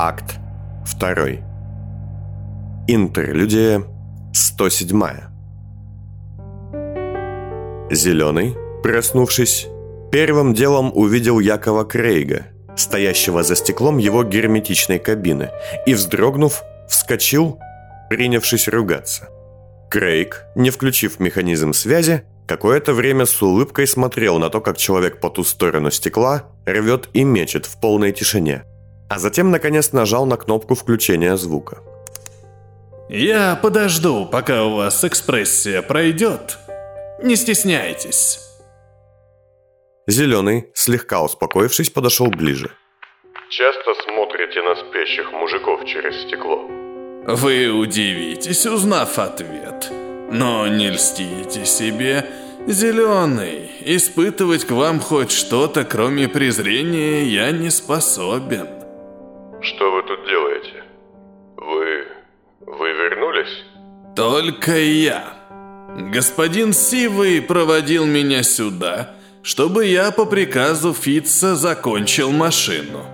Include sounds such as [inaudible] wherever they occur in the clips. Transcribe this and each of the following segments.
Акт 2. Интерлюдия 107. Зеленый, проснувшись, первым делом увидел Якова Крейга, стоящего за стеклом его герметичной кабины, и, вздрогнув, вскочил, принявшись ругаться. Крейг, не включив механизм связи, какое-то время с улыбкой смотрел на то, как человек по ту сторону стекла рвет и мечет в полной тишине, а затем, наконец, нажал на кнопку включения звука. «Я подожду, пока у вас экспрессия пройдет. Не стесняйтесь». Зеленый, слегка успокоившись, подошел ближе. Часто смотрите на спящих мужиков через стекло? Вы удивитесь, узнав ответ. Но не льстите себе, Зеленый, испытывать к вам хоть что-то, кроме презрения, я не способен. Тут делаете? Вы... вы вернулись? Только я. Господин Сивый проводил меня сюда, чтобы я по приказу Фитца закончил машину.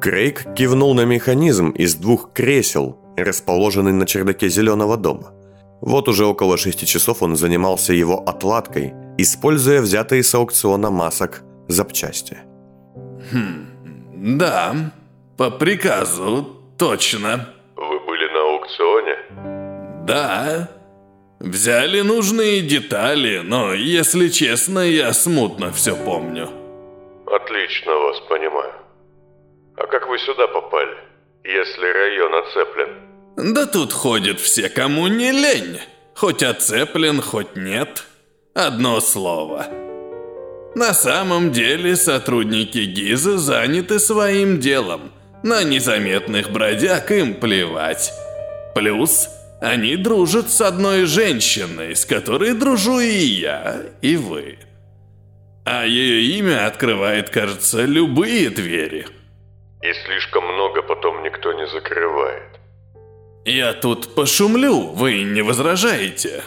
Крейг кивнул на механизм из двух кресел, расположенный на чердаке зеленого дома. Вот уже около шести часов он занимался его отладкой, используя взятые с аукциона масок запчасти. Хм, да, по приказу, точно. Вы были на аукционе? Да. Взяли нужные детали, но, если честно, я смутно все помню. Отлично вас понимаю. А как вы сюда попали, если район оцеплен? Да тут ходят все, кому не лень. Хоть оцеплен, хоть нет. Одно слово. На самом деле сотрудники ГИЗа заняты своим делом. На незаметных бродяг им плевать. Плюс они дружат с одной женщиной, с которой дружу и я, и вы. А ее имя открывает, кажется, любые двери. И слишком много потом никто не закрывает. Я тут пошумлю, вы не возражаете?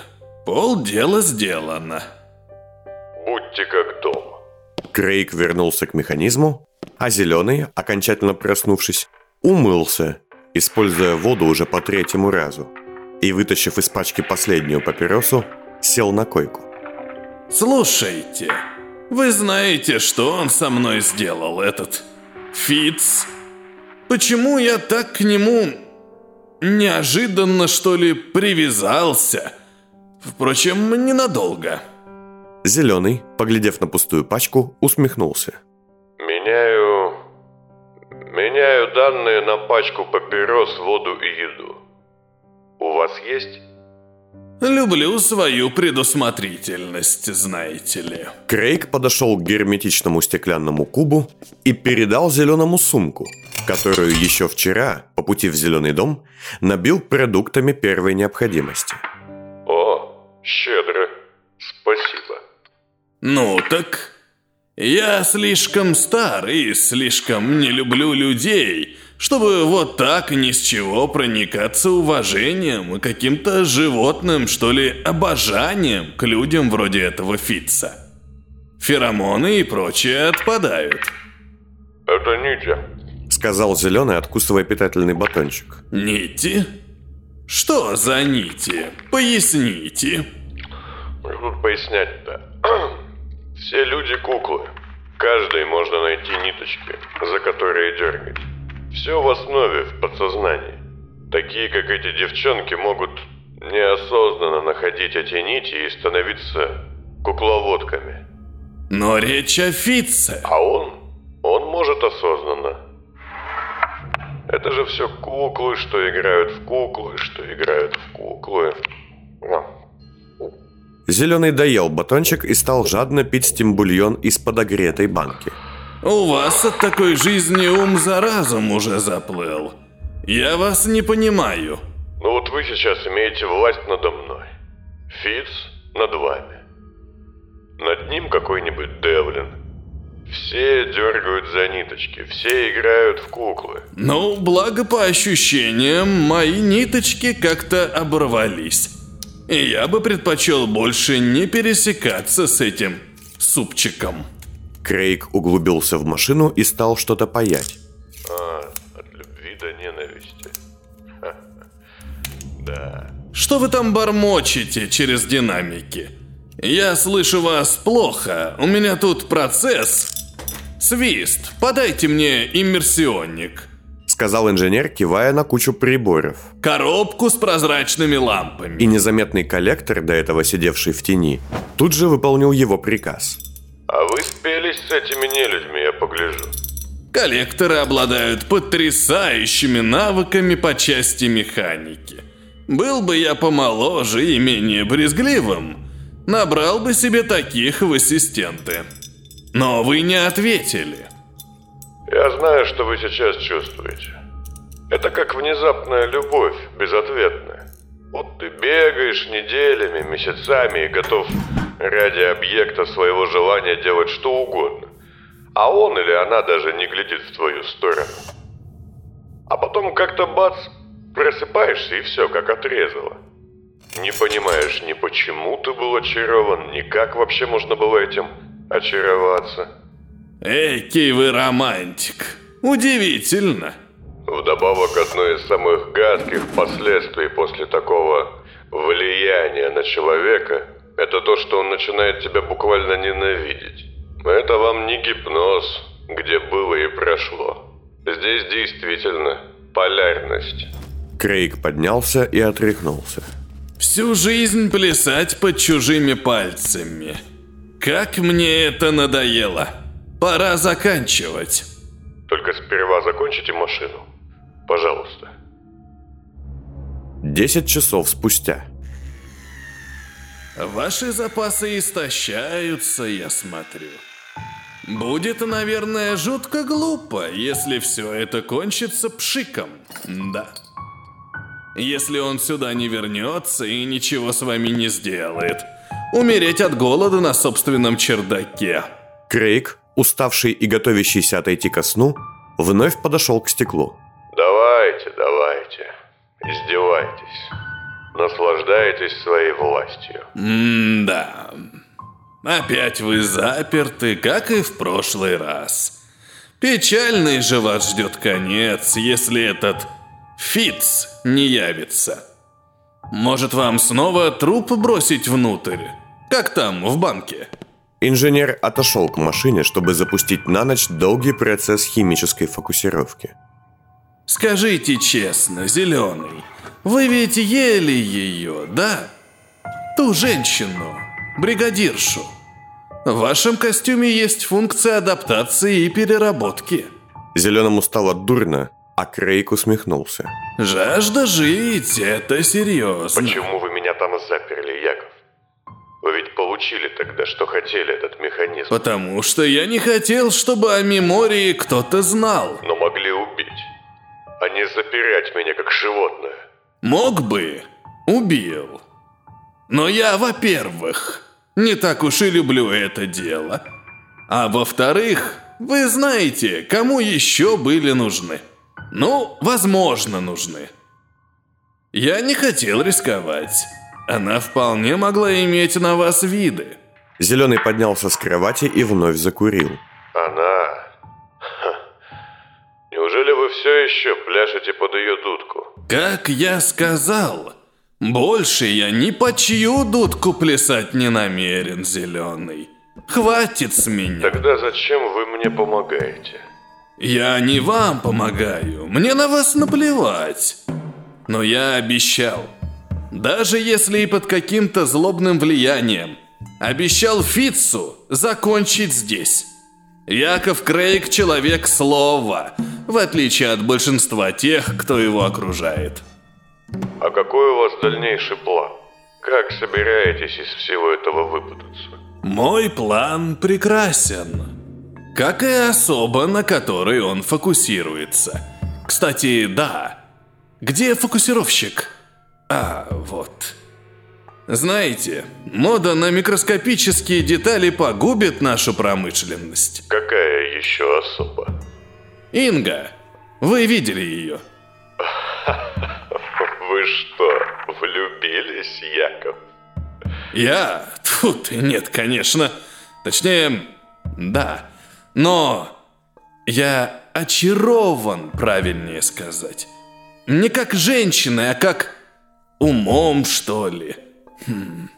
Пол дела сделано. Будьте как дома. Крейг вернулся к механизму, а зеленый, окончательно проснувшись, умылся, используя воду уже по третьему разу, и, вытащив из пачки последнюю папиросу, сел на койку. Слушайте, вы знаете, что он со мной сделал, этот Фиц? Почему я так к нему неожиданно, что ли, привязался? Впрочем, ненадолго. Зеленый, поглядев на пустую пачку, усмехнулся. Меняю... Данные на пачку папирос, воду и еду. У вас есть? Люблю свою предусмотрительность, знаете ли. Крейг подошел к герметичному стеклянному кубу и передал зеленому сумку, которую еще вчера, по пути в зеленый дом, набил продуктами первой необходимости. О, щедро. Спасибо. Ну так, я слишком стар и слишком не люблю людей, чтобы вот так ни с чего проникаться уважением и каким-то животным, что ли, обожанием к людям вроде этого Фитца. Феромоны и прочее отпадают. Это нити. Сказал зеленый, откусывая питательный батончик. Нити? Что за нити? Поясните. Ну, Тут пояснять-то. Все люди куклы. Каждой можно найти ниточки, за которые дергать. Все в основе, в подсознании. Такие, как эти девчонки, могут неосознанно находить эти нити и становиться кукловодками. Но речь о Фитце. А он? Он может осознанно. Это же все куклы, что играют в куклы, что играют в куклы. Ну, Зеленый доел батончик и стал жадно пить стимбульон из подогретой банки. У вас от такой жизни ум за разум уже заплыл. Я вас не понимаю. Ну вот вы сейчас имеете власть надо мной. Фиц над вами. Над ним какой-нибудь Девлин. Все дергают за ниточки, все играют в куклы. Ну, благо по ощущениям, мои ниточки как-то оборвались. И я бы предпочел больше не пересекаться с этим супчиком. Крейг углубился в машину и стал что-то паять. А, от любви до ненависти. Да. Что вы там бормочете через динамики? Я слышу вас плохо. У меня тут процесс. Свист, подайте мне иммерсионник. Сказал инженер, кивая на кучу приборов. Коробку с прозрачными лампами. И незаметный коллектор, до этого сидевший в тени, тут же выполнил его приказ. А вы спелись с этими нелюдьми, я погляжу. Коллекторы обладают потрясающими навыками по части механики. Был бы я помоложе и менее брезгливым, набрал бы себе таких в ассистенты. Но вы не ответили. Я знаю, что вы сейчас чувствуете. Это как внезапная любовь, безответная. Вот ты бегаешь неделями, месяцами и готов ради объекта своего желания делать что угодно. А он или она даже не глядит в твою сторону. А потом как-то бац, просыпаешься и все, как отрезало. Не понимаешь ни почему ты был очарован, ни как вообще можно было этим очароваться. Экий вы романтик. Удивительно. Вдобавок, одно из самых гадких последствий после такого влияния на человека – это то, что он начинает тебя буквально ненавидеть. Это вам не гипноз, где было и прошло. Здесь действительно полярность. Крейг поднялся и отряхнулся. Всю жизнь плясать под чужими пальцами. Как мне это надоело. Пора заканчивать. Только сперва закончите машину. Пожалуйста. Десять часов спустя. Ваши запасы истощаются, я смотрю. Будет, наверное, жутко глупо, если все это кончится пшиком. Да. Если он сюда не вернется и ничего с вами не сделает. Умереть от голода на собственном чердаке. Крейг, уставший и готовящийся отойти ко сну, вновь подошел к стеклу. Давайте, давайте. Издевайтесь. Наслаждайтесь своей властью. М-да. Опять вы заперты, как и в прошлый раз. Печальный же вас ждет конец, если этот Фиц не явится. Может, вам снова труп бросить внутрь? Как там, в банке? Инженер отошел к машине, чтобы запустить на ночь долгий процесс химической фокусировки. Скажите честно, Зеленый, вы ведь ели ее, да? Ту женщину, бригадиршу. В вашем костюме есть функция адаптации и переработки. Зеленому стало дурно, а Крейг усмехнулся. Жажда жить – это серьезно. Почему вы меня там заперли, Яков? Вы ведь получили тогда, что хотели, этот механизм. Потому что я не хотел, чтобы о мемории кто-то знал. Но могли убить. А не запирать меня, как животное. Мог бы, убил. Но я, во-первых, не так уж и люблю это дело. А во-вторых, вы знаете, кому еще были нужны. Ну, возможно, нужны. Я не хотел рисковать. Она вполне могла иметь на вас виды. Зеленый поднялся с кровати и вновь закурил. Она... Ха. Неужели вы все еще пляшете под ее дудку? Как я сказал, больше я ни по чью дудку плясать не намерен, Зеленый. Хватит с меня. Тогда зачем вы мне помогаете? Я не вам помогаю, мне на вас наплевать. Но я обещал, даже если и под каким-то злобным влиянием, обещал Фитцу закончить здесь. Яков Крейг – человек слова, в отличие от большинства тех, кто его окружает. А какой у вас дальнейший план? Как собираетесь из всего этого выпутаться? Мой план прекрасен. Как и особа, на которой он фокусируется. Кстати, да. Где фокусировщик? А, вот. Знаете, мода на микроскопические детали погубит нашу промышленность. Какая еще особа? Инга, вы видели ее? [laughs] Вы что, влюбились, Яков? Я? Тьфу ты, нет, конечно. Точнее, да. Но я очарован, правильнее сказать. Не как женщина, а как умом, что ли. Хм.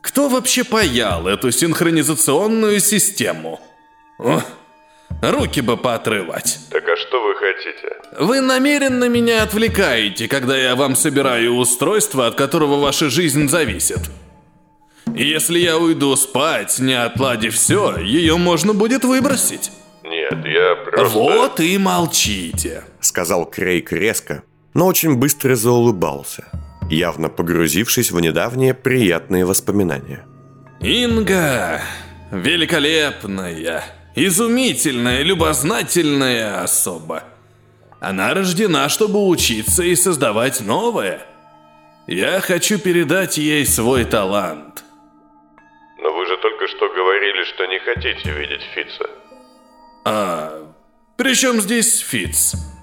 Кто вообще паял эту синхронизационную систему? О, руки бы поотрывать. Так а что вы хотите? Вы намеренно меня отвлекаете, когда я вам собираю устройство, от которого ваша жизнь зависит. Если я уйду спать, не отладив все, ее можно будет выбросить. Нет, я просто... Вот и молчите. Сказал Крейг резко, но очень быстро заулыбался, явно погрузившись в недавние приятные воспоминания. Инга, великолепная, изумительная, любознательная особа. Она рождена, чтобы учиться и создавать новое. Я хочу передать ей свой талант. Но вы же только что говорили, что не хотите видеть Фица. А при чем здесь Фиц?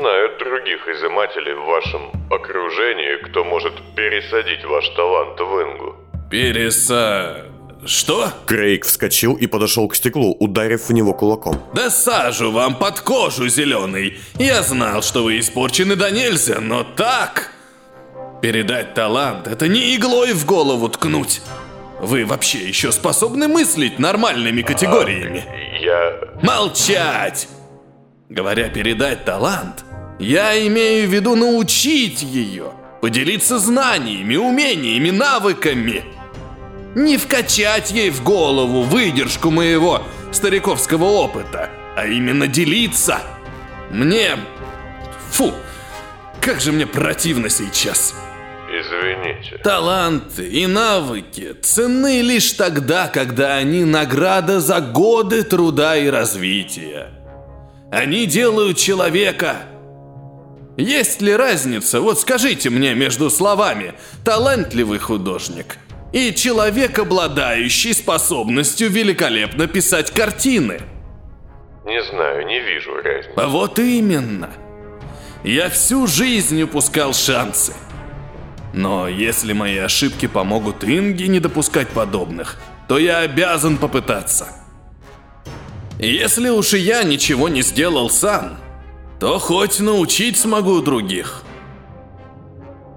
Ну, я не знаю других изымателей в вашем окружении, кто может пересадить ваш талант в Ингу. Переса... Что? Крейг вскочил и подошел к стеклу, ударив в него кулаком. Да сажу вам под кожу, зеленый. Я знал, что вы испорчены до нельзя, но так... Передать талант — это не иглой в голову ткнуть. Вы вообще еще способны мыслить нормальными категориями? Я... Молчать! Говоря передать талант, я имею в виду научить ее, поделиться знаниями, умениями, навыками. Не вкачать ей в голову выдержку моего стариковского опыта, а именно делиться. Мне... Фу, как же мне противно сейчас. Извините. Таланты и навыки ценны лишь тогда, когда они награда за годы труда и развития. Они делают человека. Есть ли разница, вот скажите мне между словами «талантливый художник» и «человек, обладающий способностью великолепно писать картины»? Не знаю, не вижу разницы. Вот именно. Я всю жизнь упускал шансы. Но если мои ошибки помогут Инге не допускать подобных, то я обязан попытаться. Если уж и я ничего не сделал сам, то хоть научить смогу других.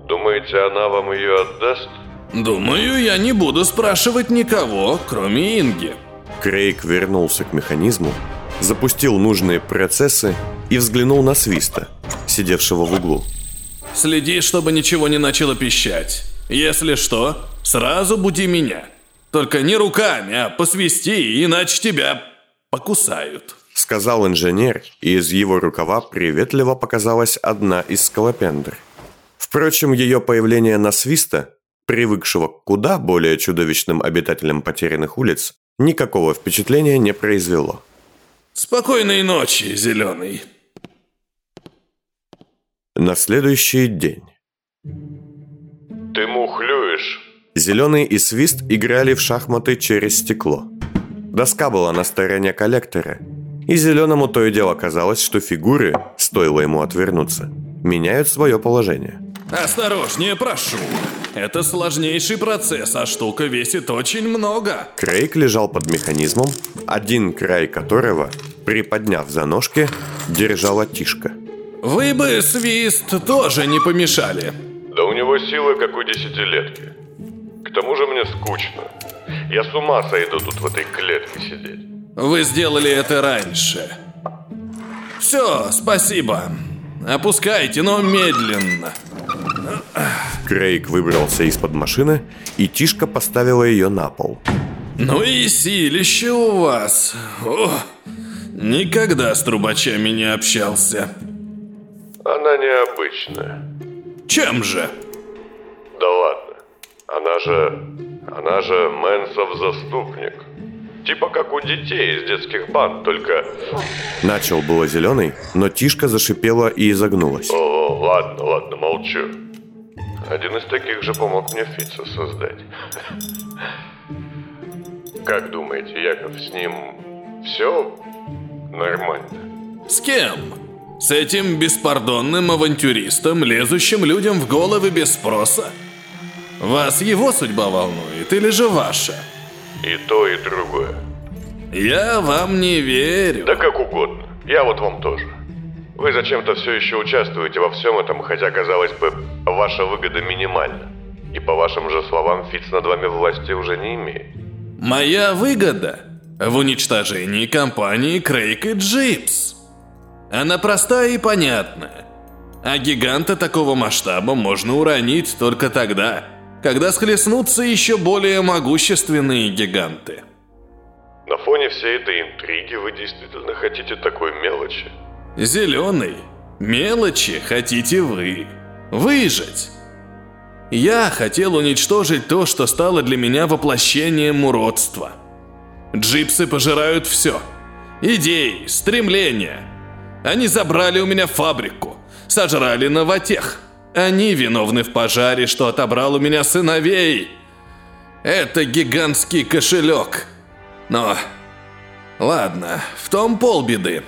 Думаете, она вам ее отдаст? Думаю, я не буду спрашивать никого, кроме Инги. Крейг вернулся к механизму, запустил нужные процессы и взглянул на Свиста, сидевшего в углу. Следи, чтобы ничего не начало пищать. Если что, сразу буди меня. Только не руками, а посвисти, иначе тебя покусают. Сказал инженер, и из его рукава приветливо показалась одна из скалопендр. Впрочем, ее появление на свиста, привыкшего к куда более чудовищным обитателям потерянных улиц, никакого впечатления не произвело. Спокойной ночи, Зеленый. На следующий день. Ты мухлюешь. Зеленый и Свист играли в шахматы через стекло. Доска была на стороне коллектора, и Зеленому то и дело казалось, что фигуры, стоило ему отвернуться, меняют свое положение. Осторожнее, прошу. Это сложнейший процесс, а штука весит очень много. Крейг лежал под механизмом, один край которого, приподняв за ножки, держала тишка. Вы бы, Свист, тоже не помешали. Да у него силы, как у десятилетки. К тому же мне скучно. Я с ума сойду тут в этой клетке сидеть. Вы сделали это раньше. Все, спасибо. Опускайте, но медленно. Крейг выбрался из-под машины, и Тишка поставила ее на пол. Ну и силище у вас. О, никогда с трубачами не общался. Она необычная. Чем же? Да ладно. Она же... Она же Мэнсов заступник. Типа как у детей из детских банд, только... Начал было зеленый, но Тишка зашипела и изогнулась. О, ладно, ладно, молчу. Один из таких же помог мне Фица создать. Как думаете, Яков, с ним все нормально? С кем? С этим беспардонным авантюристом, лезущим людям в головы без спроса? Вас его судьба волнует или же ваша? И то, и другое. Я вам не верю. Да как угодно. Я вот вам тоже. Вы зачем-то все еще участвуете во всем этом, хотя, казалось бы, ваша выгода минимальна. И по вашим же словам, Фиц над вами власти уже не имеет. Моя выгода в уничтожении компании Крейг и Джипс. Она простая и понятная. А гиганта такого масштаба можно уронить только тогда, когда схлестнутся еще более могущественные гиганты. На фоне всей этой интриги вы действительно хотите такой мелочи? Зеленый, мелочи хотите вы. Выжить. Я хотел уничтожить то, что стало для меня воплощением уродства. Джипсы пожирают все. Идеи, стремления. Они забрали у меня фабрику, сожрали новотех. Они виновны в пожаре, что отобрал у меня сыновей. Это гигантский кошелек. Но... Ладно, в том полбеды.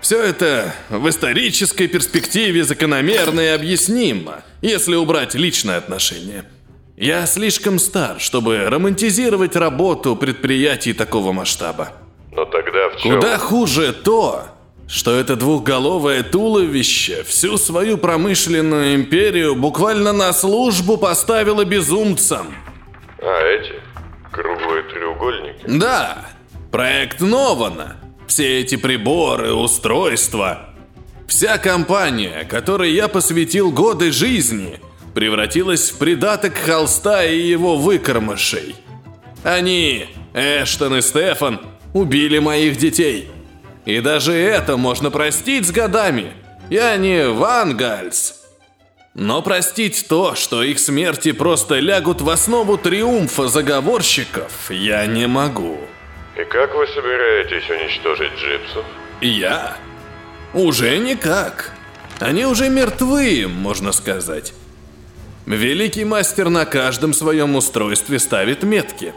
Все это в исторической перспективе закономерно и объяснимо, если убрать личное отношение. Я слишком стар, чтобы романтизировать работу предприятий такого масштаба. Но тогда в чем... Куда хуже то, что это двухголовое туловище всю свою промышленную империю буквально на службу поставило безумцам. А эти? Круглые треугольники? Да, проект Нована. Все эти приборы, устройства. Вся компания, которой я посвятил годы жизни, превратилась в придаток холста и его выкормышей. Они, Эштон и Стефан, убили моих детей. И даже это можно простить с годами. Я не Вангальс. Но простить то, что их смерти просто лягут в основу триумфа заговорщиков, я не могу. И как вы собираетесь уничтожить джипсов? Я? Уже никак. Они уже мертвы, можно сказать. Великий мастер на каждом своем устройстве ставит метки.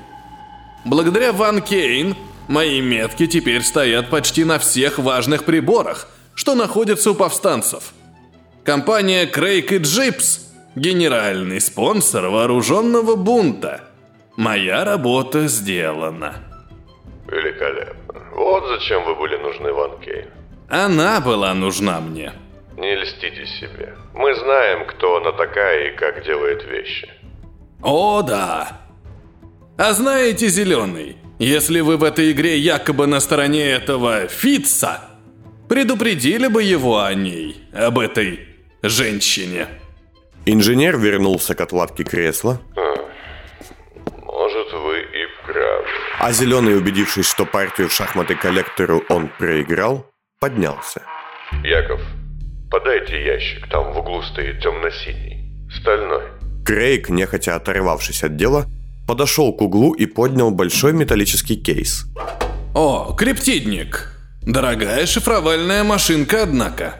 Благодаря Ван Кейн мои метки теперь стоят почти на всех важных приборах, что находятся у повстанцев. Компания Крейг и Джипс – генеральный спонсор вооруженного бунта. Моя работа сделана. Великолепно. Вот зачем вы были нужны Ван Кейн. Она была нужна мне. Не льстите себе. Мы знаем, кто она такая и как делает вещи. О, да. А знаете, Зеленый, если вы в этой игре якобы на стороне этого Фитца, предупредили бы его о ней, об этой женщине. Инженер вернулся к отладке кресла, Может, вы и правы. а зеленый, убедившись, что партию в шахматы коллектору он проиграл, поднялся. Яков, подайте ящик, там в углу стоит темно-синий. Стальной. Крейг, нехотя оторвавшись от дела, подошел к углу и поднял большой металлический кейс. О, криптидник. Дорогая шифровальная машинка, однако.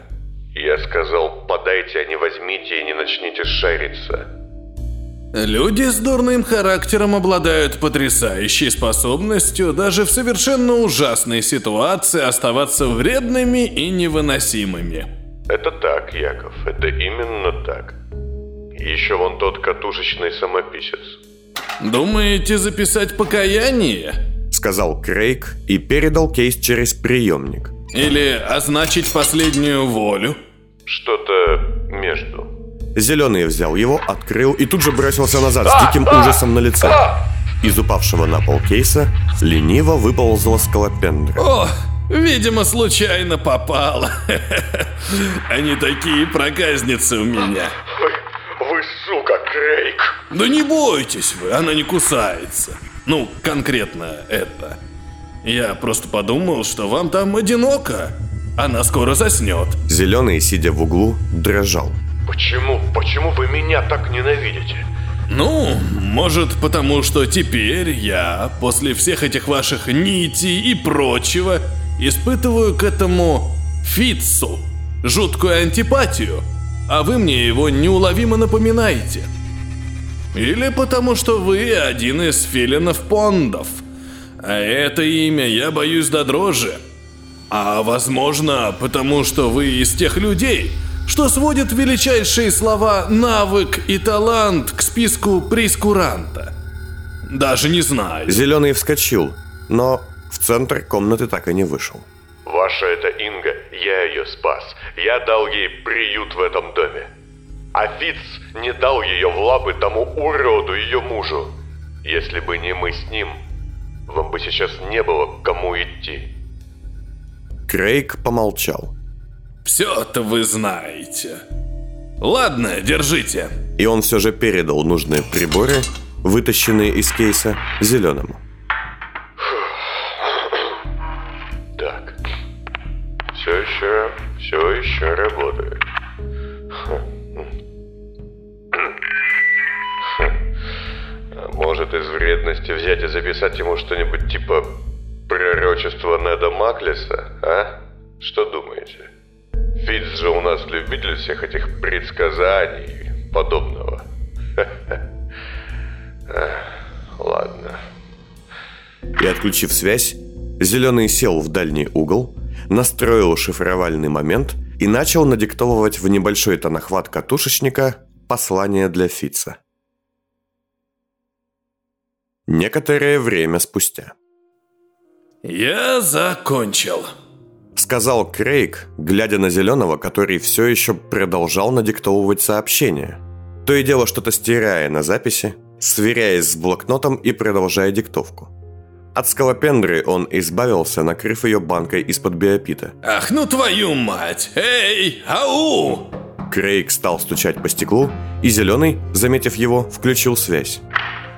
Я сказал, подайте, а не возьмите и не начните шариться. Люди с дурным характером обладают потрясающей способностью даже в совершенно ужасной ситуации оставаться вредными и невыносимыми. Это так, Яков, это именно так. Еще вон тот катушечный самописец. Думаете записать покаяние? Сказал Крейг и передал кейс через приемник. Или означить последнюю волю? Что-то между. Зеленый взял его, открыл и тут же бросился назад с диким ужасом на лице. Из упавшего на пол кейса лениво выползла скалопендра. О, видимо, случайно попало. [laughs] Они такие проказницы у меня. Вы, вы сука, Крейг! Да не бойтесь вы, она не кусается. Ну, конкретно это. Я просто подумал, что вам там одиноко. Она скоро заснет. Зеленый, сидя в углу, дрожал. Почему, почему вы меня так ненавидите? Ну, может, потому что теперь я, после всех этих ваших нитей и прочего, испытываю к этому Фитцу жуткую антипатию, а вы мне его неуловимо напоминаете. Или потому что вы один из филинов Пондов, а это имя я боюсь до дрожи. А возможно, потому что вы из тех людей, что сводят величайшие слова «навык» и «талант» к списку прескуранта. Даже не знаю. Зеленый вскочил, но в центр комнаты так и не вышел. Ваш Ваша это Инга, я ее спас. Я дал ей приют в этом доме. А Фиц не дал ее в лапы тому уроду, ее мужу. Если бы не мы с ним, вам бы сейчас не было к кому идти. Крейг помолчал. Все-то вы знаете. Ладно, держите. И он все же передал нужные приборы, вытащенные из кейса, зеленому. Так. Все еще, все еще работает. Может из вредности взять и записать ему что-нибудь типа пророчества Неда Маклиса, а? Что думаете? Фитц же у нас любитель всех этих предсказаний и подобного. [laughs] Ладно. И отключив связь, Зеленый сел в дальний угол, настроил шифровальный момент и начал надиктовывать в небольшой тонохват катушечника послание для Фица. Некоторое время спустя. Я закончил. Сказал Крейг, глядя на Зеленого, который все еще продолжал надиктовывать сообщение. То и дело что-то стирая на записи, сверяясь с блокнотом и продолжая диктовку. От скалопендры он избавился, накрыв ее банкой из-под биопита. Ах, ну твою мать! Эй, ау! Крейг стал стучать по стеклу, и Зеленый, заметив его, включил связь.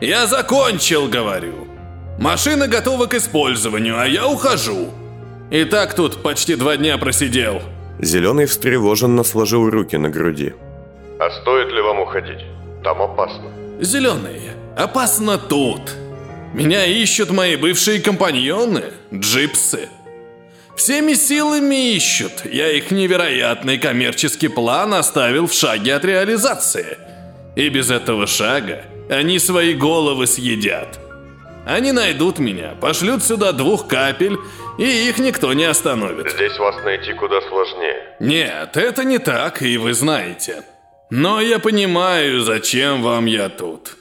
Я закончил, говорю. Машина готова к использованию, а я ухожу. И так тут почти два дня просидел. Зеленый встревоженно сложил руки на груди. А стоит ли вам уходить? Там опасно. Зеленый, опасно тут. Меня ищут мои бывшие компаньоны, джипсы. Всеми силами ищут. Я их невероятный коммерческий план оставил в шаге от реализации. И без этого шага они свои головы съедят. Они найдут меня, пошлют сюда двух капель, и их никто не остановит. Здесь вас найти куда сложнее. Нет, это не так, и вы знаете. Но я понимаю, зачем вам я тут.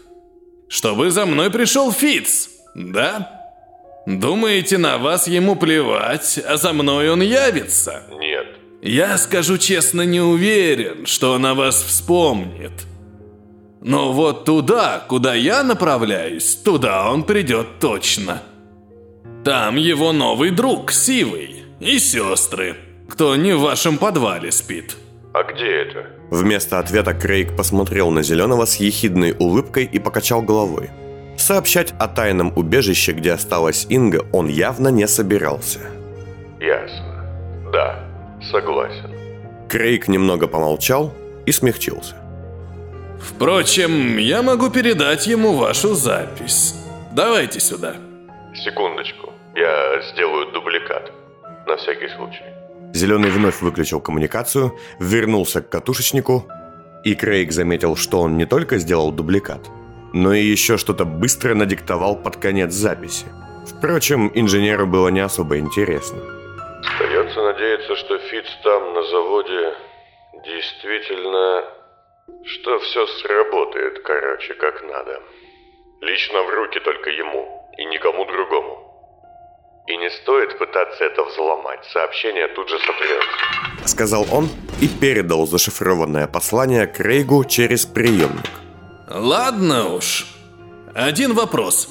Чтобы за мной пришел Фиц, да? Думаете, на вас ему плевать, а за мной он явится? Нет. Я, скажу честно, не уверен, что он о вас вспомнит. Но вот туда, куда я направляюсь, туда он придет точно. Там его новый друг, Сивый, и сестры, кто не в вашем подвале спит. А где это? Вместо ответа Крейг посмотрел на Зеленого с ехидной улыбкой и покачал головой. Сообщать о тайном убежище, где осталась Инга, он явно не собирался. Ясно. Да, согласен. Крейг немного помолчал и смягчился. Впрочем, я могу передать ему вашу запись. Давайте сюда. Секундочку. Я сделаю дубликат. На всякий случай. Зеленый вновь выключил коммуникацию, вернулся к катушечнику, и Крейг заметил, что он не только сделал дубликат, но и еще что-то быстро надиктовал под конец записи. Впрочем, инженеру было не особо интересно. Остается надеяться, что Фиц там, на заводе, действительно... Что все сработает, короче, как надо. Лично в руки только ему и никому другому. И не стоит пытаться это взломать, сообщение тут же сотрется. Сказал он и передал зашифрованное послание Крейгу через приемник. Ладно уж. Один вопрос.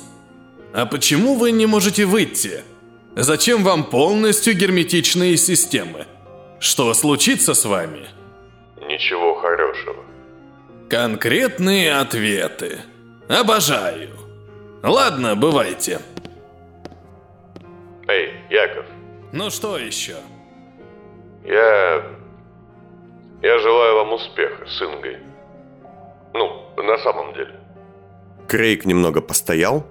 А почему вы не можете выйти? Зачем вам полностью герметичные системы? Что случится с вами? Ничего хорошего. Конкретные ответы. Обожаю. Ладно, бывайте. Эй, Яков, Ну что еще? я... Я желаю вам успеха с Ингой. Ну, на самом деле. Крейг немного постоял,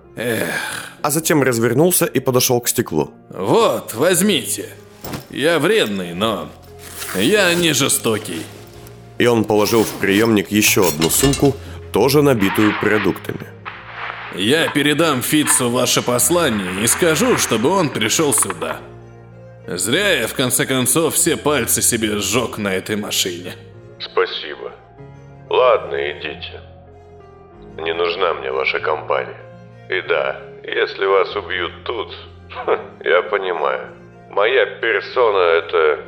а затем развернулся и подошел к стеклу. Вот, возьмите. Я вредный, но я не жестокий. И он положил в приемник еще одну сумку, тоже набитую продуктами. Я передам Фитцу ваше послание и скажу, чтобы он пришел сюда. Зря я, в конце концов, все пальцы себе сжег на этой машине. Спасибо. Ладно, идите. Не нужна мне ваша компания. И да, если вас убьют тут, [laughs] я понимаю. Моя персона – это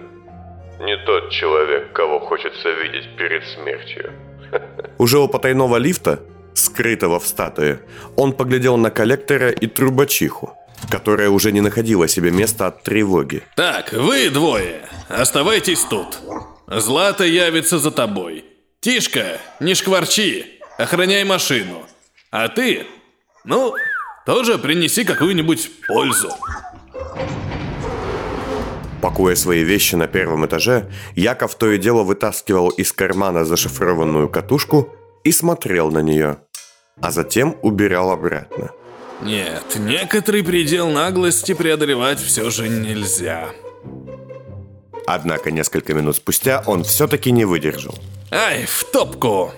не тот человек, кого хочется видеть перед смертью. [laughs] Уже у потайного лифта, скрытого в статуе, он поглядел на коллектора и трубачиху, которая уже не находила себе места от тревоги. Так, вы двое, оставайтесь тут. Злата явится за тобой. Тишка, не шкварчи, охраняй машину. А ты, ну, тоже принеси какую-нибудь пользу. Пакуя свои вещи на первом этаже, Яков то и дело вытаскивал из кармана зашифрованную катушку и смотрел на нее, а затем убирал обратно. Нет, некоторый предел наглости преодолевать все же нельзя. Однако несколько минут спустя он все-таки не выдержал. Ай, в топку!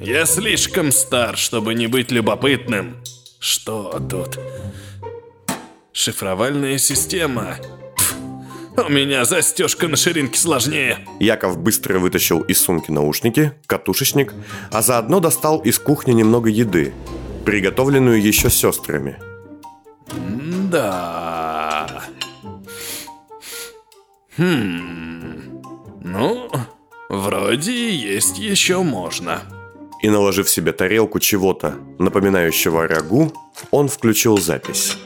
Я слишком стар, чтобы не быть любопытным. Что тут? Шифровальная система. У меня застежка на ширинке сложнее. Яков быстро вытащил из сумки наушники, катушечник, а заодно достал из кухни немного еды, приготовленную еще сестрами. Да. Хм. Ну, вроде есть еще можно. И наложив себе тарелку чего-то, напоминающего рагу, он включил запись.